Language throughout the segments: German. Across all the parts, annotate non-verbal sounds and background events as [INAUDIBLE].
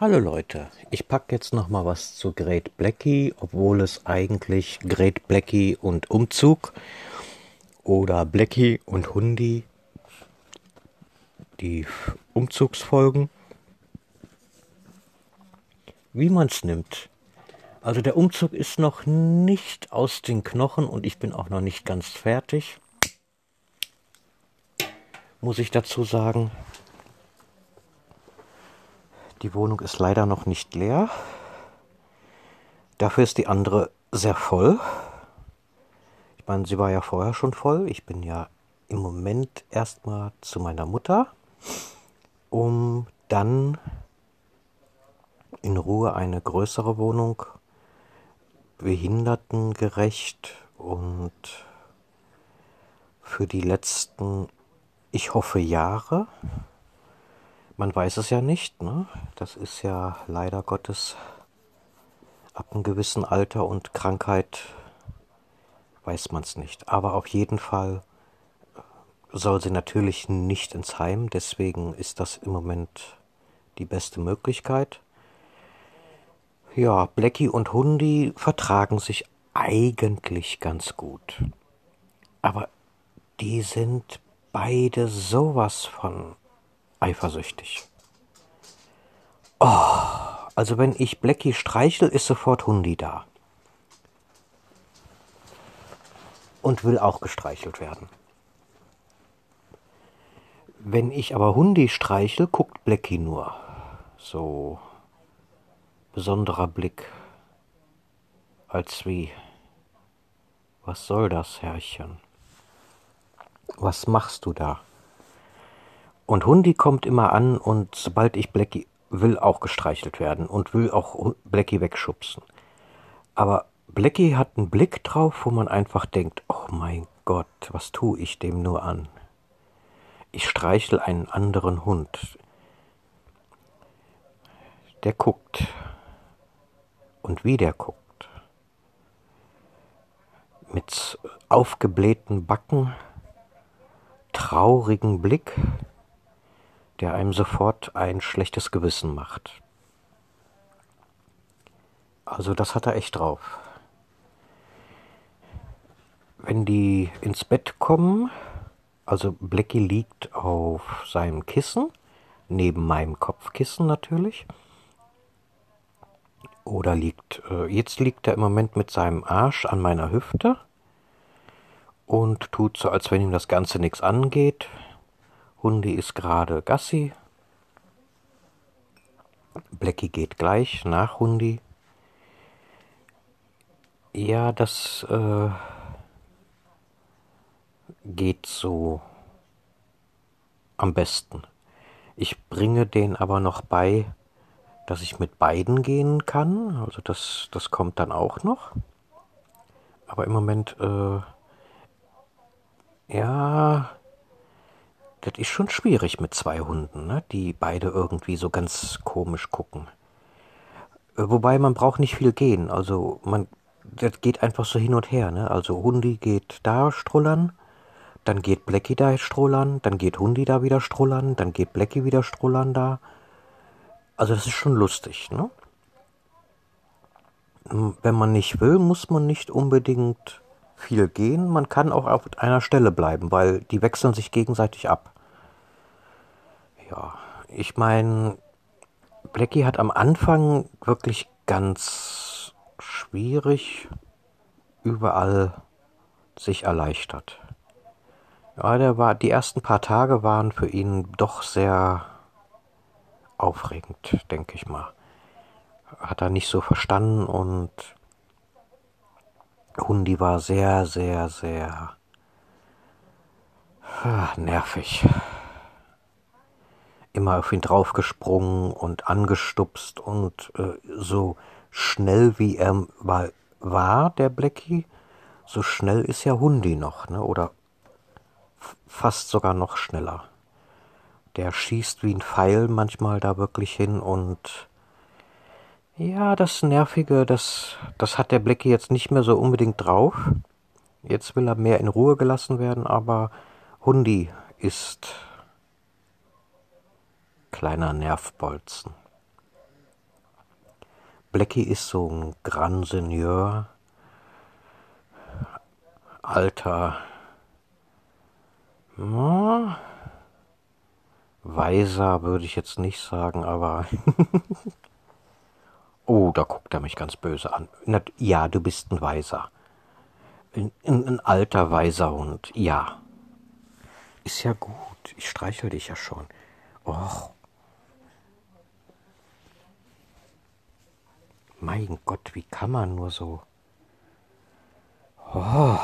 Hallo Leute, ich packe jetzt noch mal was zu Great Blackie, obwohl es eigentlich Great Blackie und Umzug oder Blackie und Hundi die Umzugsfolgen, wie man es nimmt. Also der Umzug ist noch nicht aus den Knochen und ich bin auch noch nicht ganz fertig, muss ich dazu sagen. Die Wohnung ist leider noch nicht leer. Dafür ist die andere sehr voll. Ich meine, sie war ja vorher schon voll. Ich bin ja im Moment erstmal zu meiner Mutter, um dann in Ruhe eine größere Wohnung, behindertengerecht und für die letzten, ich hoffe, Jahre man weiß es ja nicht. Ne? Das ist ja leider Gottes ab einem gewissen Alter und Krankheit weiß man es nicht. Aber auf jeden Fall soll sie natürlich nicht ins Heim. Deswegen ist das im Moment die beste Möglichkeit. Ja, Blackie und Hundi vertragen sich eigentlich ganz gut. Aber die sind beide sowas von eifersüchtig. Oh, also wenn ich Blackie streichel, ist sofort Hundi da. Und will auch gestreichelt werden. Wenn ich aber Hundi streichel, guckt Blackie nur. So besonderer Blick. Als wie. Was soll das, Herrchen? Was machst du da? Und Hundi kommt immer an und sobald ich Blackie will auch gestreichelt werden und will auch Blackie wegschubsen. Aber Blackie hat einen Blick drauf, wo man einfach denkt, oh mein Gott, was tue ich dem nur an? Ich streichel einen anderen Hund. Der guckt. Und wie der guckt. Mit aufgeblähten Backen, traurigen Blick, der einem sofort ein schlechtes Gewissen macht. Also das hat er echt drauf. Wenn die ins Bett kommen, also Blackie liegt auf seinem Kissen, neben meinem Kopfkissen natürlich. Oder liegt, äh, jetzt liegt er im Moment mit seinem Arsch an meiner Hüfte und tut so, als wenn ihm das Ganze nichts angeht. Hundi ist gerade Gassi. Blackie geht gleich nach Hundi. Ja, das äh, geht so am besten. Ich bringe den aber noch bei, dass ich mit beiden gehen kann. Also das, das kommt dann auch noch. Aber im Moment, äh, ja, das ist schon schwierig mit zwei Hunden, ne? die beide irgendwie so ganz komisch gucken. Äh, wobei man braucht nicht viel gehen, also man, das geht einfach so hin und her, ne? Also Hundi geht da strullern, dann geht Blackie da strullern, dann geht Hundi da wieder strullern, dann geht Blackie wieder strullern da. Also das ist schon lustig, ne? Wenn man nicht will, muss man nicht unbedingt viel gehen. Man kann auch auf einer Stelle bleiben, weil die wechseln sich gegenseitig ab. Ja, ich meine, Blackie hat am Anfang wirklich ganz schwierig überall sich erleichtert. Ja, der war, die ersten paar Tage waren für ihn doch sehr aufregend, denke ich mal. Hat er nicht so verstanden und Hundi war sehr, sehr, sehr ah, nervig. Immer auf ihn draufgesprungen und angestupst und äh, so schnell wie er war, war, der Blackie, so schnell ist ja Hundi noch, ne? oder fast sogar noch schneller. Der schießt wie ein Pfeil manchmal da wirklich hin und ja, das Nervige, das, das hat der Blackie jetzt nicht mehr so unbedingt drauf. Jetzt will er mehr in Ruhe gelassen werden, aber Hundi ist kleiner Nervbolzen. Blackie ist so ein Grand Seigneur, alter, na, weiser würde ich jetzt nicht sagen, aber [LAUGHS] oh, da guckt er mich ganz böse an. Ja, du bist ein Weiser. Ein, ein, ein alter, weiser Hund, ja. Ist ja gut, ich streichel dich ja schon. Och. Mein Gott, wie kann man nur so? Oh.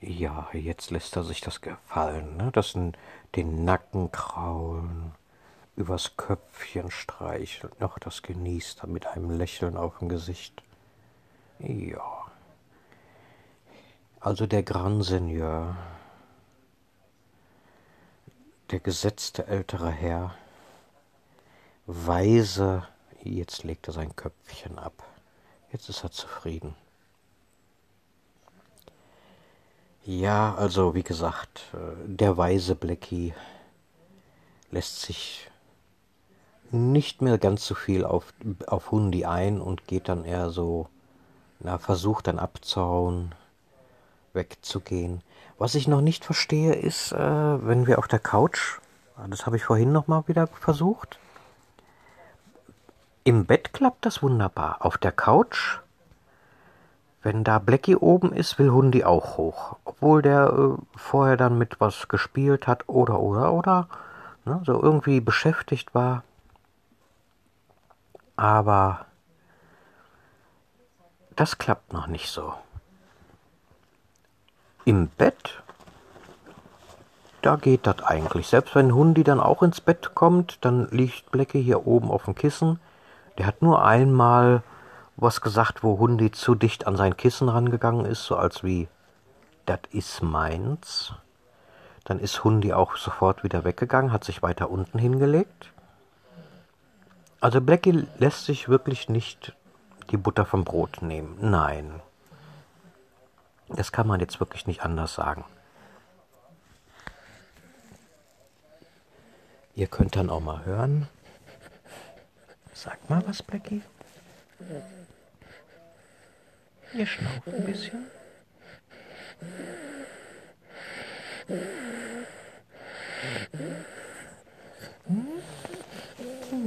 Ja, jetzt lässt er sich das gefallen, ne? Das den Nacken kraulen, übers Köpfchen streicheln, noch das genießt er mit einem Lächeln auf dem Gesicht. Ja. Also der Grand Seigneur, der gesetzte ältere Herr, weise, jetzt legt er sein Köpfchen ab. Jetzt ist er zufrieden. Ja, also wie gesagt, äh, der weise Blackie lässt sich nicht mehr ganz so viel auf, auf Hundi ein und geht dann eher so, na, versucht dann abzuhauen, wegzugehen. Was ich noch nicht verstehe, ist, äh, wenn wir auf der Couch, das habe ich vorhin noch mal wieder versucht, im Bett klappt das wunderbar. Auf der Couch, wenn da Blackie oben ist, will Hundi auch hoch. Obwohl der äh, vorher dann mit was gespielt hat oder, oder, oder, ne, so irgendwie beschäftigt war. Aber das klappt noch nicht so. Im Bett, da geht das eigentlich. Selbst wenn Hundi dann auch ins Bett kommt, dann liegt Blecke hier oben auf dem Kissen. Der hat nur einmal was gesagt, wo Hundi zu dicht an sein Kissen rangegangen ist, so als wie, das ist meins. Dann ist Hundi auch sofort wieder weggegangen, hat sich weiter unten hingelegt. Also Blackie lässt sich wirklich nicht die Butter vom Brot nehmen. Nein. Das kann man jetzt wirklich nicht anders sagen. Ihr könnt dann auch mal hören. Sag mal was, Blackie. Ihr schnauft ein bisschen. Hm?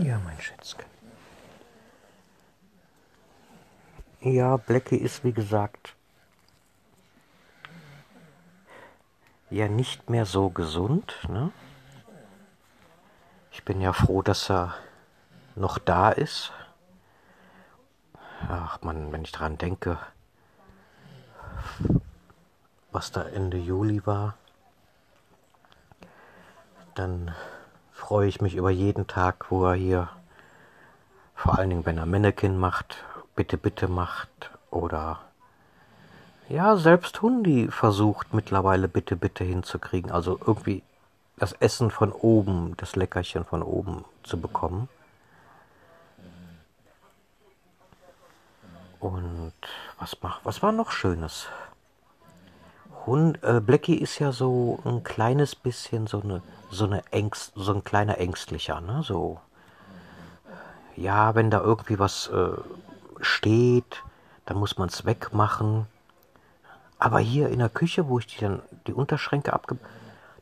Ja, mein Schätzchen. Ja, Blackie ist wie gesagt ja nicht mehr so gesund. Ne? Ich bin ja froh, dass er noch da ist. Ach man, wenn ich daran denke, was da Ende Juli war, dann freue ich mich über jeden Tag, wo er hier, vor allen Dingen wenn er Mannequin macht, bitte, bitte macht oder ja, selbst Hundi versucht mittlerweile bitte, bitte hinzukriegen. Also irgendwie das Essen von oben, das Leckerchen von oben zu bekommen. Und was macht, was war noch Schönes? Hund, äh, Blackie ist ja so ein kleines bisschen so eine, so eine Ängst, so ein kleiner Ängstlicher, ne? So, ja, wenn da irgendwie was äh, steht, dann muss man es wegmachen. Aber hier in der Küche, wo ich die dann die Unterschränke abge...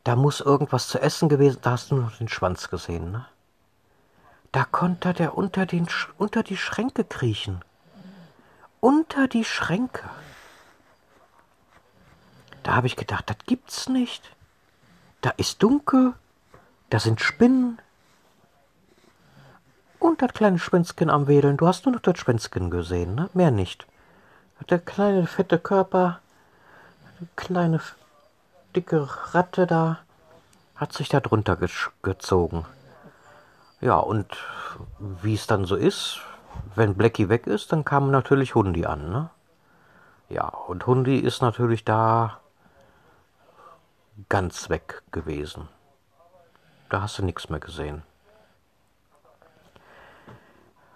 Da muss irgendwas zu essen gewesen, da hast du noch den Schwanz gesehen, ne? Da konnte der unter, den, unter die Schränke kriechen. Unter die Schränke. Da habe ich gedacht, das gibt's nicht. Da ist dunkel, da sind Spinnen. Und das kleine Schwänzchen am Wedeln. Du hast nur noch das Schwänzchen gesehen, ne? Mehr nicht. Der kleine fette Körper kleine dicke Ratte da hat sich da drunter ge gezogen. Ja, und wie es dann so ist, wenn Blackie weg ist, dann kam natürlich Hundi an, ne? Ja, und Hundi ist natürlich da ganz weg gewesen. Da hast du nichts mehr gesehen.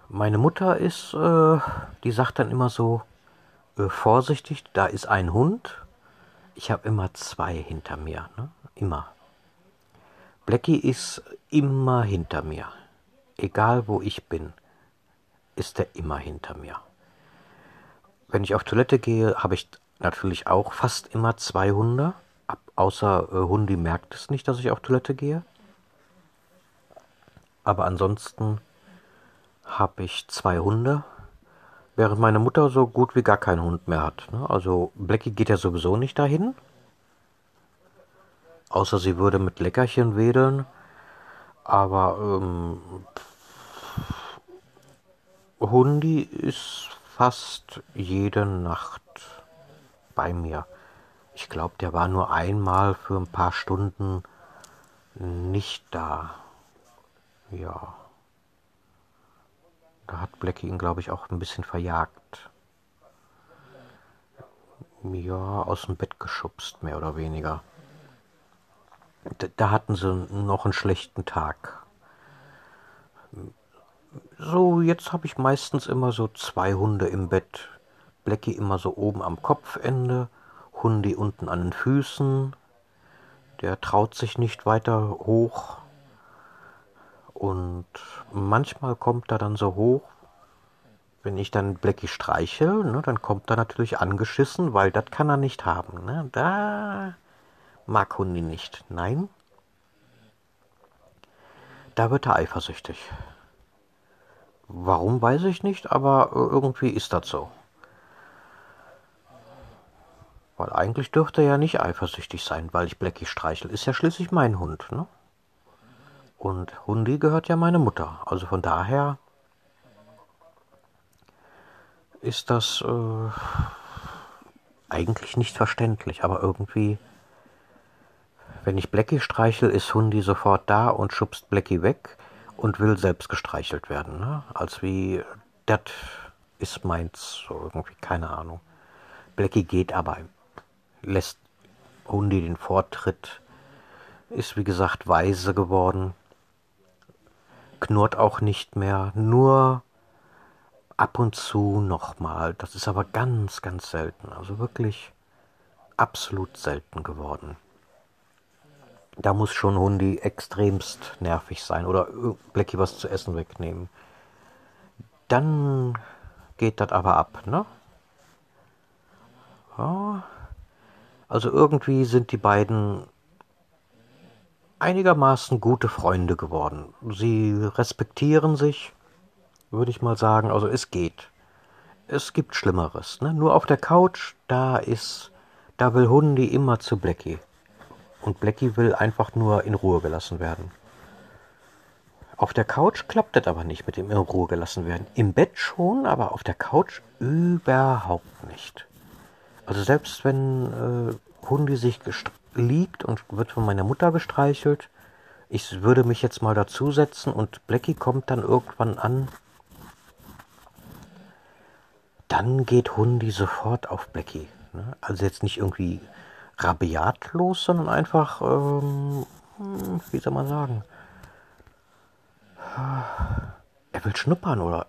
Meine Mutter ist, äh, die sagt dann immer so, äh, vorsichtig, da ist ein Hund ich habe immer zwei hinter mir, ne? immer. Blackie ist immer hinter mir. egal wo ich bin, ist er immer hinter mir. Wenn ich auf Toilette gehe, habe ich natürlich auch fast immer zwei Hunde. Außer äh, Hundi merkt es nicht, dass ich auf Toilette gehe. Aber ansonsten habe ich zwei Hunde, während meine Mutter so gut wie gar keinen Hund mehr hat. Ne? Also Blackie geht ja sowieso nicht dahin. Außer sie würde mit Leckerchen wedeln. Aber ähm, Hundi ist fast jede Nacht bei mir. Ich glaube, der war nur einmal für ein paar Stunden nicht da. Ja. Da hat Blackie ihn, glaube ich, auch ein bisschen verjagt. Ja, aus dem Bett geschubst, mehr oder weniger. Da, da hatten sie noch einen schlechten Tag. So, jetzt habe ich meistens immer so zwei Hunde im Bett. Blackie immer so oben am Kopfende, Hundi unten an den Füßen. Der traut sich nicht weiter hoch. Und manchmal kommt er dann so hoch, wenn ich dann Blackie streichel, ne, dann kommt er natürlich angeschissen, weil das kann er nicht haben. Ne? Da mag Hundi nicht. Nein, da wird er eifersüchtig. Warum weiß ich nicht, aber irgendwie ist das so. Weil eigentlich dürfte er ja nicht eifersüchtig sein, weil ich Blackie streichel. Ist ja schließlich mein Hund, ne? Und Hundi gehört ja meine Mutter. Also von daher ist das äh, eigentlich nicht verständlich. Aber irgendwie, wenn ich Blackie streichel, ist Hundi sofort da und schubst Blackie weg und will selbst gestreichelt werden. Ne? Als wie, das ist meins, so irgendwie, keine Ahnung. Blackie geht aber, lässt Hundi den Vortritt, ist wie gesagt weise geworden knurrt auch nicht mehr, nur ab und zu nochmal. Das ist aber ganz, ganz selten. Also wirklich absolut selten geworden. Da muss schon Hundi extremst nervig sein oder Blackie was zu essen wegnehmen. Dann geht das aber ab, ne? Ja. Also irgendwie sind die beiden einigermaßen gute Freunde geworden. Sie respektieren sich, würde ich mal sagen. Also es geht. Es gibt Schlimmeres. Ne? Nur auf der Couch, da ist, da will Hundi immer zu Blackie. Und Blackie will einfach nur in Ruhe gelassen werden. Auf der Couch klappt das aber nicht mit dem in Ruhe gelassen werden. Im Bett schon, aber auf der Couch überhaupt nicht. Also selbst wenn äh, Hundi sich liegt und wird von meiner Mutter gestreichelt. Ich würde mich jetzt mal dazusetzen und Blackie kommt dann irgendwann an. Dann geht Hundi sofort auf Blackie. Ne? Also jetzt nicht irgendwie rabiatlos, sondern einfach, ähm, hm, wie soll man sagen, er will schnuppern oder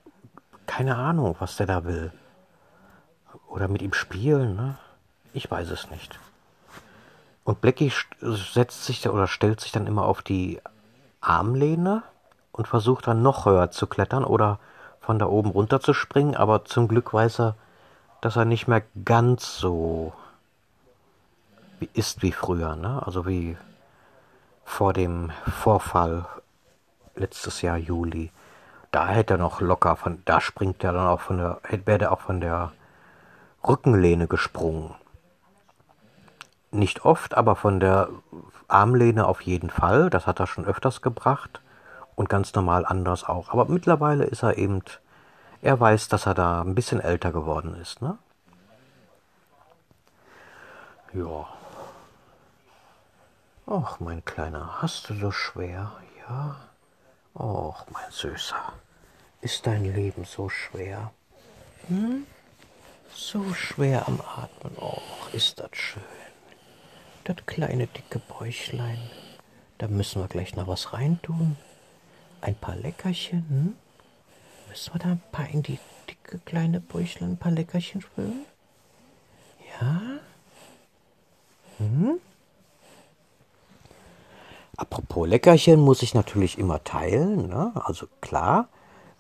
keine Ahnung, was der da will. Oder mit ihm spielen, ne? Ich weiß es nicht. Und Blackie setzt sich oder stellt sich dann immer auf die Armlehne und versucht dann noch höher zu klettern oder von da oben runter zu springen, aber zum Glück weiß er, dass er nicht mehr ganz so ist wie früher, ne? Also wie vor dem Vorfall letztes Jahr Juli. Da hätte er noch locker von, da springt er dann auch von der, wäre er auch von der Rückenlehne gesprungen. Nicht oft, aber von der Armlehne auf jeden Fall. Das hat er schon öfters gebracht. Und ganz normal anders auch. Aber mittlerweile ist er eben, er weiß, dass er da ein bisschen älter geworden ist, ne? Ja. Ach, mein Kleiner, hast du so schwer? Ja. Och, mein Süßer, ist dein Leben so schwer? Hm? So schwer am Atmen. Och, ist das schön das kleine dicke Bäuchlein. Da müssen wir gleich noch was reintun. Ein paar Leckerchen. Hm? Müssen wir da ein paar in die dicke kleine Bäuchlein ein paar Leckerchen füllen? Ja? Hm? Apropos Leckerchen muss ich natürlich immer teilen. Ne? Also klar,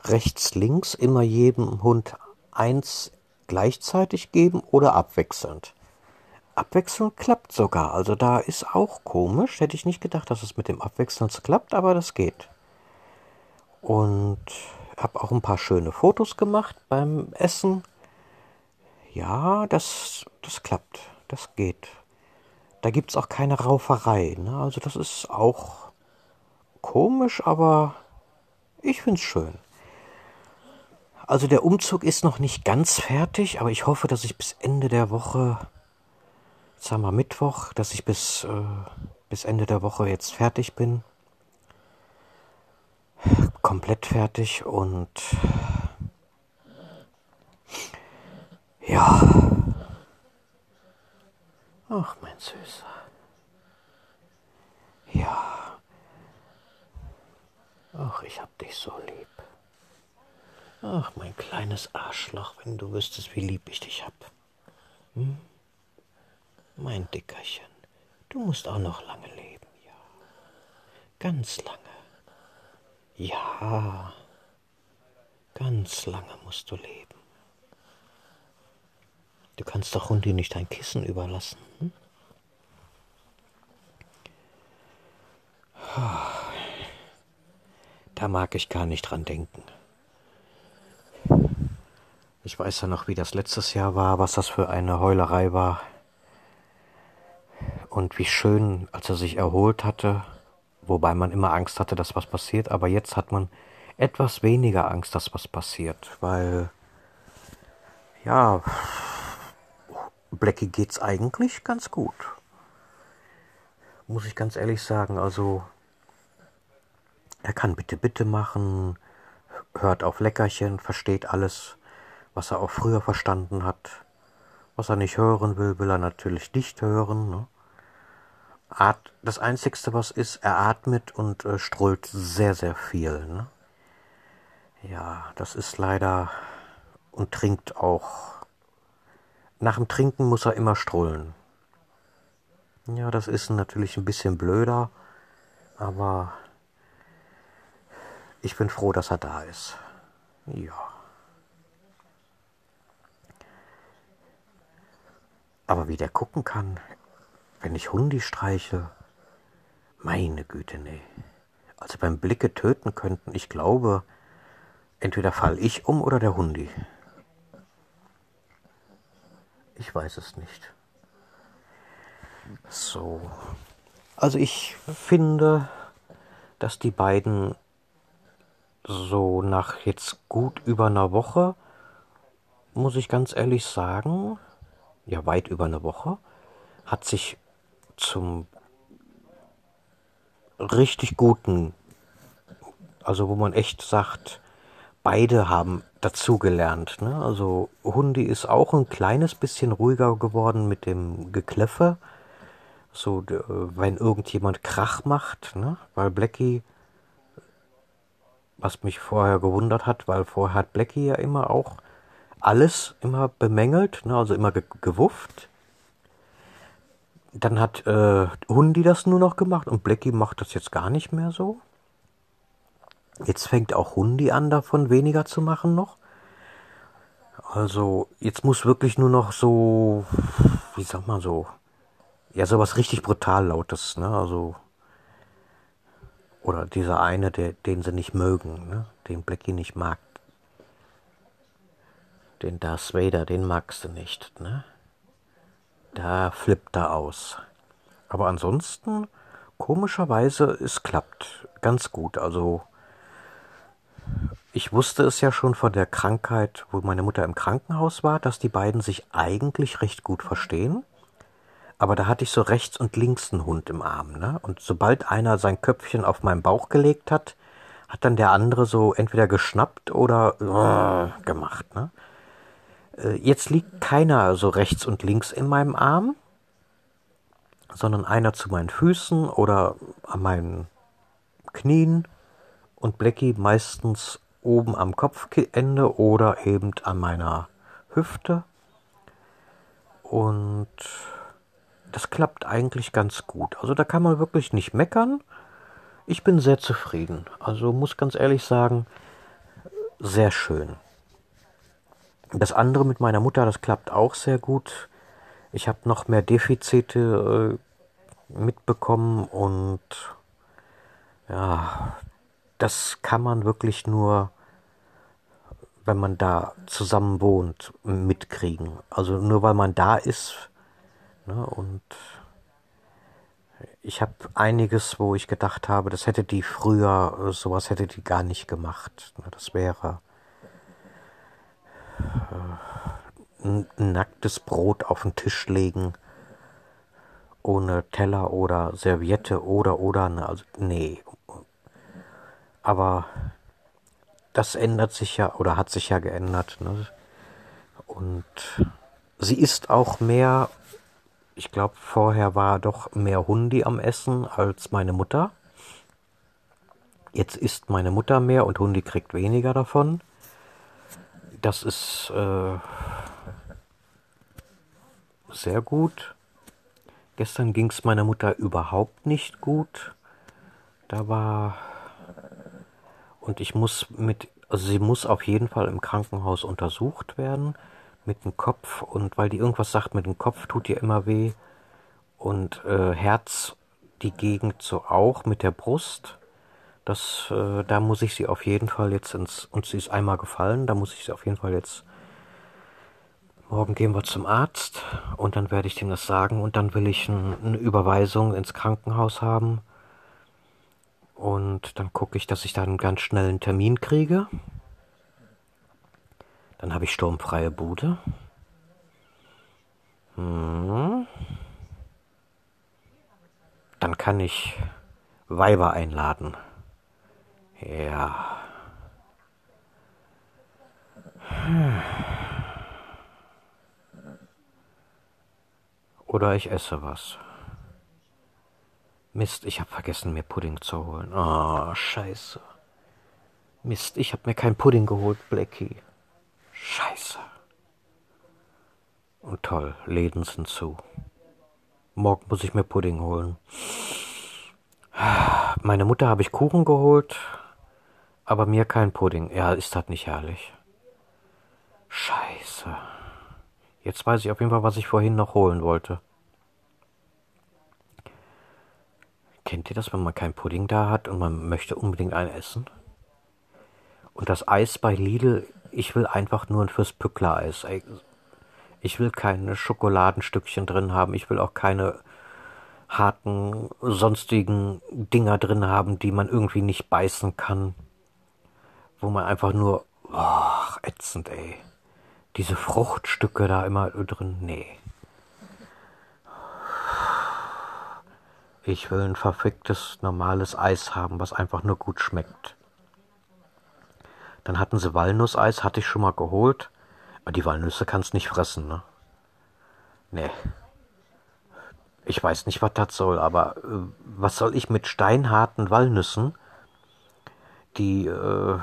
rechts, links immer jedem Hund eins gleichzeitig geben oder abwechselnd. Abwechselnd klappt sogar. Also da ist auch komisch. Hätte ich nicht gedacht, dass es mit dem Abwechseln klappt, aber das geht. Und habe auch ein paar schöne Fotos gemacht beim Essen. Ja, das, das klappt. Das geht. Da gibt es auch keine Rauferei. Ne? Also das ist auch komisch, aber ich finde es schön. Also der Umzug ist noch nicht ganz fertig, aber ich hoffe, dass ich bis Ende der Woche, jetzt wir Mittwoch, dass ich bis, äh, bis Ende der Woche jetzt fertig bin. Komplett fertig und ja. Ach, mein Süßer. Ja. Ach, ich hab dich so lieb. Ach, mein kleines Arschloch, wenn du wüsstest, wie lieb ich dich hab. Hm? Mein Dickerchen, du musst auch noch lange leben, ja. Ganz lange. Ja, ganz lange musst du leben. Du kannst doch Hundi nicht dein Kissen überlassen. Hm? Da mag ich gar nicht dran denken. Ich weiß ja noch, wie das letztes Jahr war, was das für eine Heulerei war. Und wie schön, als er sich erholt hatte, wobei man immer Angst hatte, dass was passiert, aber jetzt hat man etwas weniger Angst, dass was passiert, weil ja, Blackie geht's eigentlich ganz gut. Muss ich ganz ehrlich sagen, also er kann bitte bitte machen, hört auf Leckerchen, versteht alles was er auch früher verstanden hat. Was er nicht hören will, will er natürlich nicht hören. Ne? Das Einzigste, was ist, er atmet und äh, strullt sehr, sehr viel. Ne? Ja, das ist leider und trinkt auch. Nach dem Trinken muss er immer strullen. Ja, das ist natürlich ein bisschen blöder, aber ich bin froh, dass er da ist. Ja. Aber wie der gucken kann, wenn ich Hundi streiche, meine Güte, nee. Also beim Blicke töten könnten, ich glaube, entweder fall ich um oder der Hundi. Ich weiß es nicht. So. Also ich finde, dass die beiden so nach jetzt gut über einer Woche, muss ich ganz ehrlich sagen, ja weit über eine Woche, hat sich zum richtig guten, also wo man echt sagt, beide haben dazugelernt. Ne? Also Hundi ist auch ein kleines bisschen ruhiger geworden mit dem Gekläffe. So, wenn irgendjemand Krach macht, ne? weil Blackie, was mich vorher gewundert hat, weil vorher hat Blackie ja immer auch alles immer bemängelt, ne, also immer ge gewufft. Dann hat äh, Hundi das nur noch gemacht und Blackie macht das jetzt gar nicht mehr so. Jetzt fängt auch Hundi an, davon weniger zu machen noch. Also jetzt muss wirklich nur noch so, wie sag man so, ja sowas richtig brutal lautes, ne? Also oder dieser eine, der, den sie nicht mögen, ne? den Blackie nicht mag. Den Darth Vader, den magst du nicht, ne? Da flippt er aus. Aber ansonsten, komischerweise, es klappt ganz gut. Also, ich wusste es ja schon von der Krankheit, wo meine Mutter im Krankenhaus war, dass die beiden sich eigentlich recht gut verstehen. Aber da hatte ich so rechts und links einen Hund im Arm, ne? Und sobald einer sein Köpfchen auf meinen Bauch gelegt hat, hat dann der andere so entweder geschnappt oder äh, gemacht, ne? Äh, jetzt liegt keiner so rechts und links in meinem Arm, sondern einer zu meinen Füßen oder an meinen Knien und Blackie meistens oben am Kopfende oder eben an meiner Hüfte. Und das klappt eigentlich ganz gut. Also da kann man wirklich nicht meckern. ich bin sehr zufrieden. Also muss ganz ehrlich sagen, sehr schön. Das andere mit meiner Mutter, das klappt auch sehr gut. Ich habe noch mehr Defizite äh, mitbekommen und ja, das kann man wirklich nur, wenn man da zusammen wohnt, mitkriegen. Also nur weil man da ist ne, und ich habe einiges, wo ich gedacht habe, das hätte die früher, äh, sowas hätte die gar nicht gemacht. Ne, das wäre nacktes Brot auf den Tisch legen, ohne Teller oder Serviette oder oder, ne, also nee. Aber das ändert sich ja oder hat sich ja geändert. Ne? Und sie isst auch mehr ich glaube, vorher war doch mehr Hundi am Essen als meine Mutter. Jetzt isst meine Mutter mehr und Hundi kriegt weniger davon. Das ist äh, sehr gut. Gestern ging es meiner Mutter überhaupt nicht gut. Da war. Und ich muss mit. Also sie muss auf jeden Fall im Krankenhaus untersucht werden mit dem Kopf und weil die irgendwas sagt mit dem Kopf, tut ihr immer weh. Und äh, Herz, die Gegend so auch mit der Brust. Das, äh, da muss ich sie auf jeden Fall jetzt ins, und sie ist einmal gefallen, da muss ich sie auf jeden Fall jetzt, morgen gehen wir zum Arzt und dann werde ich dem das sagen und dann will ich ein, eine Überweisung ins Krankenhaus haben. Und dann gucke ich, dass ich da einen ganz schnellen Termin kriege. Dann habe ich sturmfreie Bude. Hm. Dann kann ich Weiber einladen. Ja. Oder ich esse was. Mist, ich habe vergessen, mir Pudding zu holen. Oh, scheiße. Mist, ich habe mir kein Pudding geholt, Blackie. Scheiße. Und toll, Läden sind zu. Morgen muss ich mir Pudding holen. Meine Mutter habe ich Kuchen geholt, aber mir kein Pudding. Ja, ist das nicht herrlich? Scheiße. Jetzt weiß ich auf jeden Fall, was ich vorhin noch holen wollte. Kennt ihr das, wenn man kein Pudding da hat und man möchte unbedingt einen essen? Und das Eis bei Lidl ich will einfach nur ein fürs Pückler-Eis. Ich will keine Schokoladenstückchen drin haben. Ich will auch keine harten, sonstigen Dinger drin haben, die man irgendwie nicht beißen kann. Wo man einfach nur, oh, ätzend, ey. Diese Fruchtstücke da immer drin, nee. Ich will ein verficktes, normales Eis haben, was einfach nur gut schmeckt. Dann hatten sie Walnusseis, hatte ich schon mal geholt. Aber die Walnüsse kannst nicht fressen, ne? Nee. Ich weiß nicht, was das soll, aber äh, was soll ich mit steinharten Walnüssen, die, äh,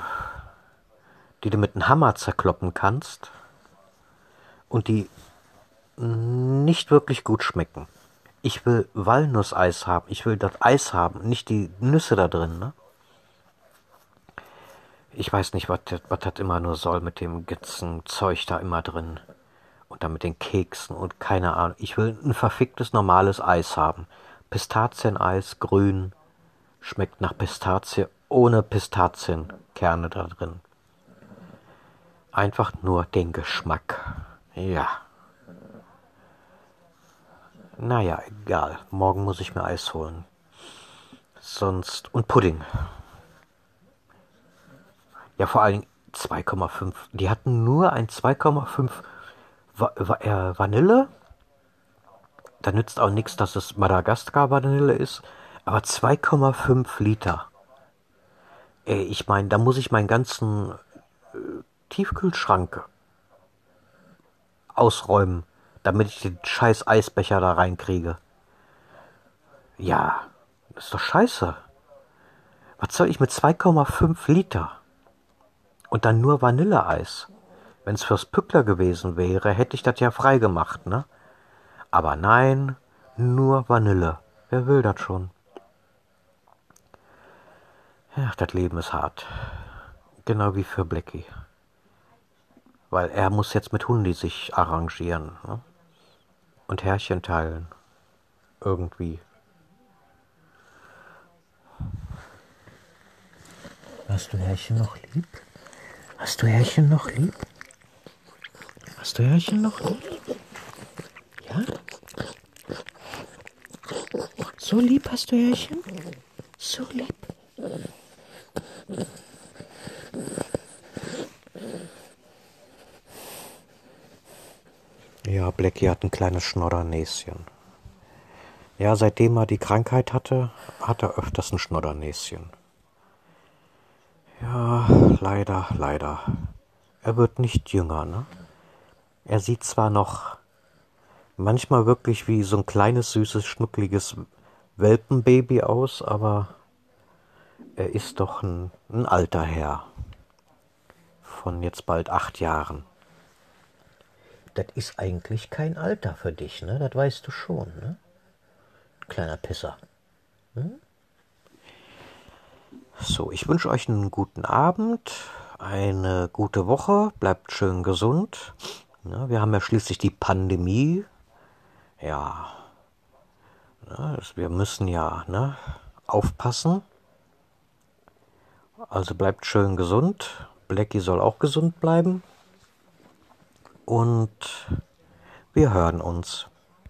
die du mit einem Hammer zerkloppen kannst und die nicht wirklich gut schmecken. Ich will Walnusseis haben, ich will das Eis haben, nicht die Nüsse da drin, ne? Ich weiß nicht, was das immer nur soll mit dem ganzen Zeug da immer drin. Und dann mit den Keksen und keine Ahnung. Ich will ein verficktes normales Eis haben. Pistazieneis, grün, schmeckt nach Pistazie, ohne Pistazienkerne da drin. Einfach nur den Geschmack. Ja. Naja, egal. Morgen muss ich mir Eis holen. Sonst. Und Pudding. Ja, vor allen Dingen 2,5. Die hatten nur ein 2,5 Va Va äh, Vanille. Da nützt auch nichts, dass es Madagaskar Vanille ist. Aber 2,5 Liter. Ey, ich meine, da muss ich meinen ganzen äh, Tiefkühlschrank ausräumen, damit ich den scheiß Eisbecher da reinkriege. Ja, das ist doch scheiße. Was soll ich mit 2,5 Liter? Und dann nur Vanilleeis. Wenn's fürs Pückler gewesen wäre, hätte ich das ja frei gemacht, ne? Aber nein, nur Vanille. Wer will das schon? Ja, das Leben ist hart. Genau wie für Blackie. Weil er muss jetzt mit Hundi sich arrangieren. Ne? Und Herrchen teilen. Irgendwie. Hast du Herrchen noch lieb? Hast du Herrchen noch lieb? Hast du Herrchen noch lieb? Ja? So lieb hast du Herrchen? So lieb. Ja, Blackie hat ein kleines Schnoddernäschen. Ja, seitdem er die Krankheit hatte, hat er öfters ein Schnoddernäschen. Ja, leider, leider. Er wird nicht jünger, ne? Er sieht zwar noch manchmal wirklich wie so ein kleines, süßes, schnuckliges Welpenbaby aus, aber er ist doch ein, ein alter Herr von jetzt bald acht Jahren. Das ist eigentlich kein Alter für dich, ne? Das weißt du schon, ne? Kleiner Pisser. Hm? So, ich wünsche euch einen guten Abend, eine gute Woche, bleibt schön gesund. Ja, wir haben ja schließlich die Pandemie. Ja, ja wir müssen ja ne, aufpassen. Also bleibt schön gesund. Blackie soll auch gesund bleiben. Und wir hören uns.